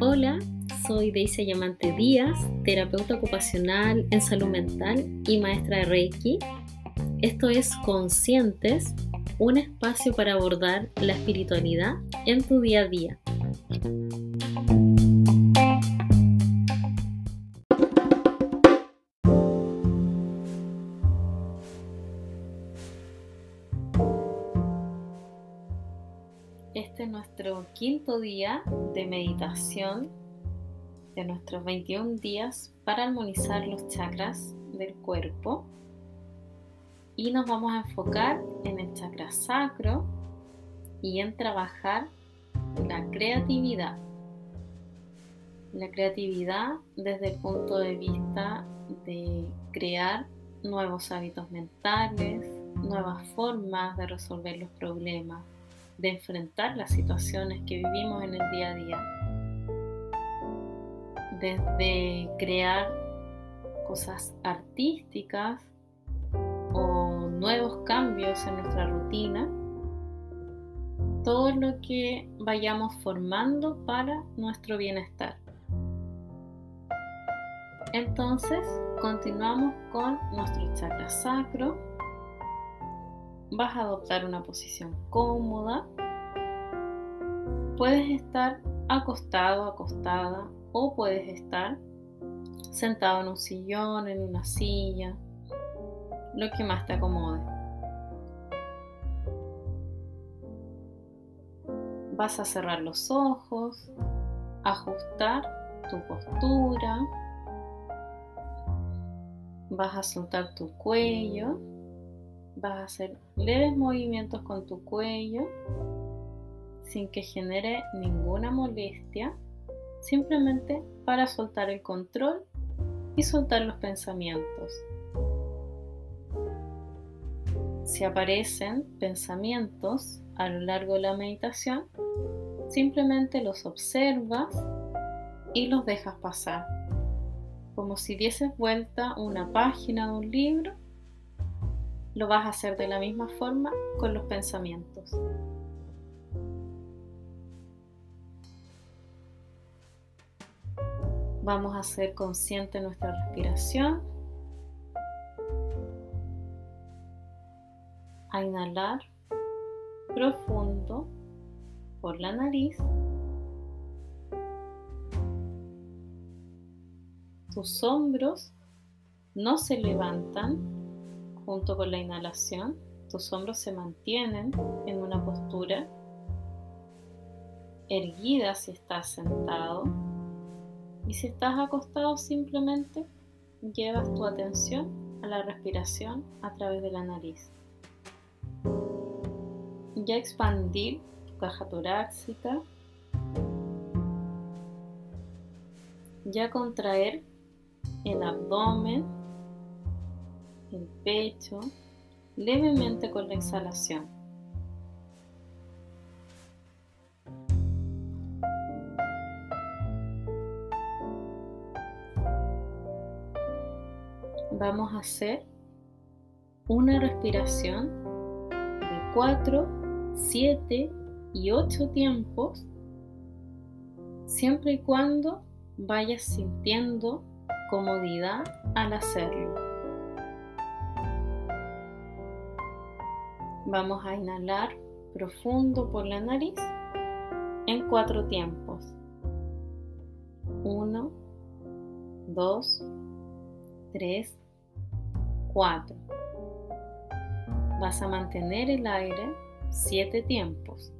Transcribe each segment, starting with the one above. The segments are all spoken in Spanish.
Hola, soy Deise Llamante Díaz, terapeuta ocupacional en salud mental y maestra de Reiki. Esto es Conscientes, un espacio para abordar la espiritualidad en tu día a día. Es nuestro quinto día de meditación de nuestros 21 días para armonizar los chakras del cuerpo. Y nos vamos a enfocar en el chakra sacro y en trabajar la creatividad. La creatividad desde el punto de vista de crear nuevos hábitos mentales, nuevas formas de resolver los problemas, de enfrentar las situaciones que vivimos en el día a día. Desde crear cosas artísticas o nuevos cambios en nuestra rutina, todo lo que vayamos formando para nuestro bienestar. Entonces, continuamos con nuestro chakra sacro. Vas a adoptar una posición cómoda. Puedes estar acostado, acostada o puedes estar sentado en un sillón, en una silla, lo que más te acomode. Vas a cerrar los ojos, ajustar tu postura, vas a soltar tu cuello, vas a hacer leves movimientos con tu cuello sin que genere ninguna molestia, simplemente para soltar el control y soltar los pensamientos. Si aparecen pensamientos a lo largo de la meditación, simplemente los observas y los dejas pasar, como si dieses vuelta una página de un libro, lo vas a hacer de la misma forma con los pensamientos. Vamos a ser consciente nuestra respiración. A inhalar profundo por la nariz. Tus hombros no se levantan junto con la inhalación. Tus hombros se mantienen en una postura erguida si estás sentado y si estás acostado simplemente llevas tu atención a la respiración a través de la nariz. Ya expandir tu caja torácica. Ya contraer el abdomen, el pecho, levemente con la exhalación. vamos a hacer una respiración de 4, 7 y 8 tiempos, siempre y cuando vayas sintiendo comodidad al hacerlo. Vamos a inhalar profundo por la nariz en cuatro tiempos. 1, 2, 3, 4. Vas a mantener el aire 7 tiempos.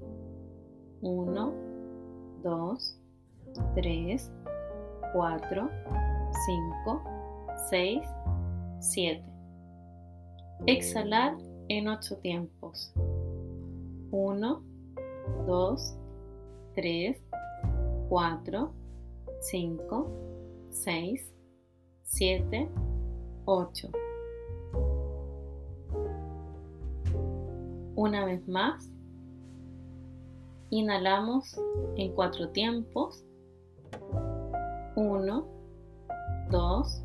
1, 2, 3, 4, 5, 6, 7. Exhalar en 8 tiempos. 1, 2, 3, 4, 5, 6, 7, 8. Una vez más, inhalamos en cuatro tiempos. 1, 2,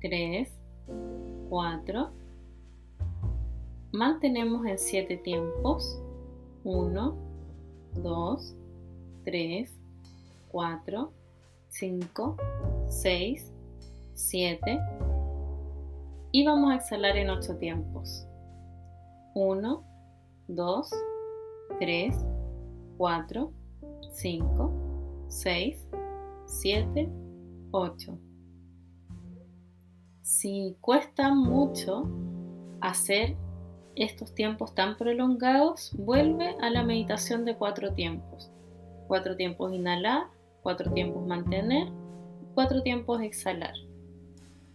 3, 4. Mantenemos en siete tiempos. 1, 2, 3, 4, 5, 6, 7. Y vamos a exhalar en 8 tiempos. 1, 2, 3, 4, 5, 6, 7, 8. Si cuesta mucho hacer estos tiempos tan prolongados, vuelve a la meditación de cuatro tiempos. Cuatro tiempos inhalar, cuatro tiempos mantener, cuatro tiempos exhalar.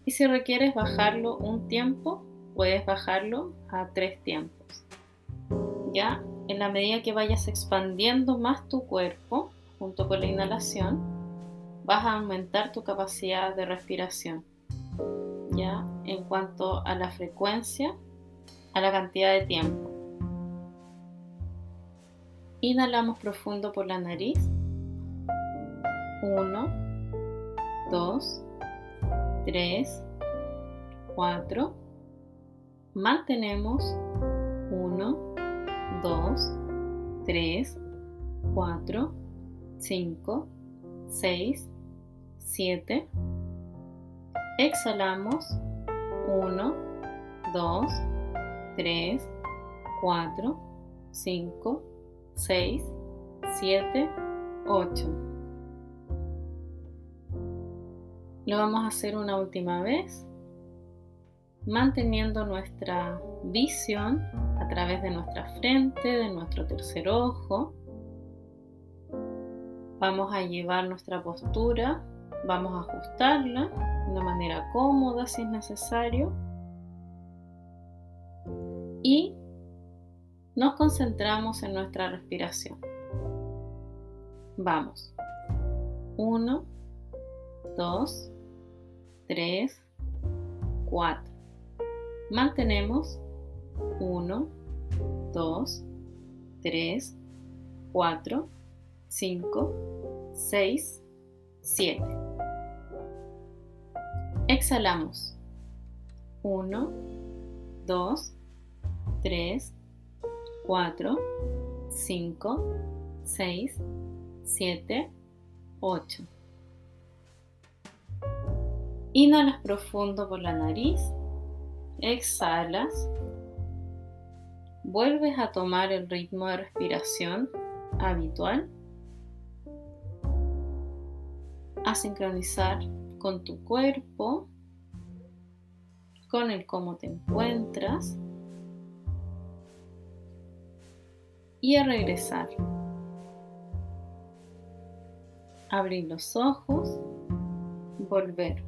Y si requieres bajarlo un tiempo, puedes bajarlo a tres tiempos. Ya, en la medida que vayas expandiendo más tu cuerpo, junto con la inhalación, vas a aumentar tu capacidad de respiración. Ya, en cuanto a la frecuencia, a la cantidad de tiempo. Inhalamos profundo por la nariz. 1, 2, 3, 4. Mantenemos 1, 2, 3, 4, 5, 6, 7. Exhalamos 1, 2, 3, 4, 5, 6, 7, 8. Lo vamos a hacer una última vez, manteniendo nuestra visión a través de nuestra frente, de nuestro tercer ojo. Vamos a llevar nuestra postura, vamos a ajustarla de una manera cómoda si es necesario y nos concentramos en nuestra respiración. Vamos. 1, 2, 3, 4. Mantenemos 1, 2, 3, 4, 5, 6, 7. Exhalamos. 1, 2, 3, 4, 5, 6, 7, 8. Inhalas profundo por la nariz, exhalas, vuelves a tomar el ritmo de respiración habitual, a sincronizar con tu cuerpo, con el cómo te encuentras. Y a regresar. Abrir los ojos, volver.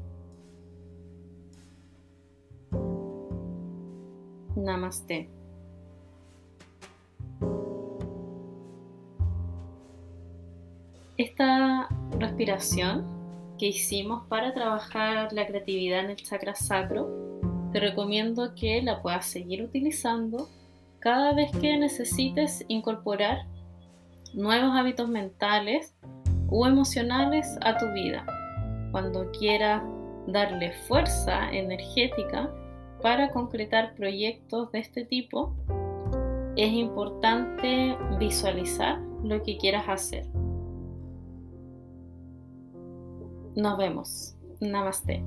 Namaste. Esta respiración que hicimos para trabajar la creatividad en el chakra sacro, te recomiendo que la puedas seguir utilizando cada vez que necesites incorporar nuevos hábitos mentales o emocionales a tu vida, cuando quieras darle fuerza energética para concretar proyectos de este tipo, es importante visualizar lo que quieras hacer. Nos vemos. Namaste.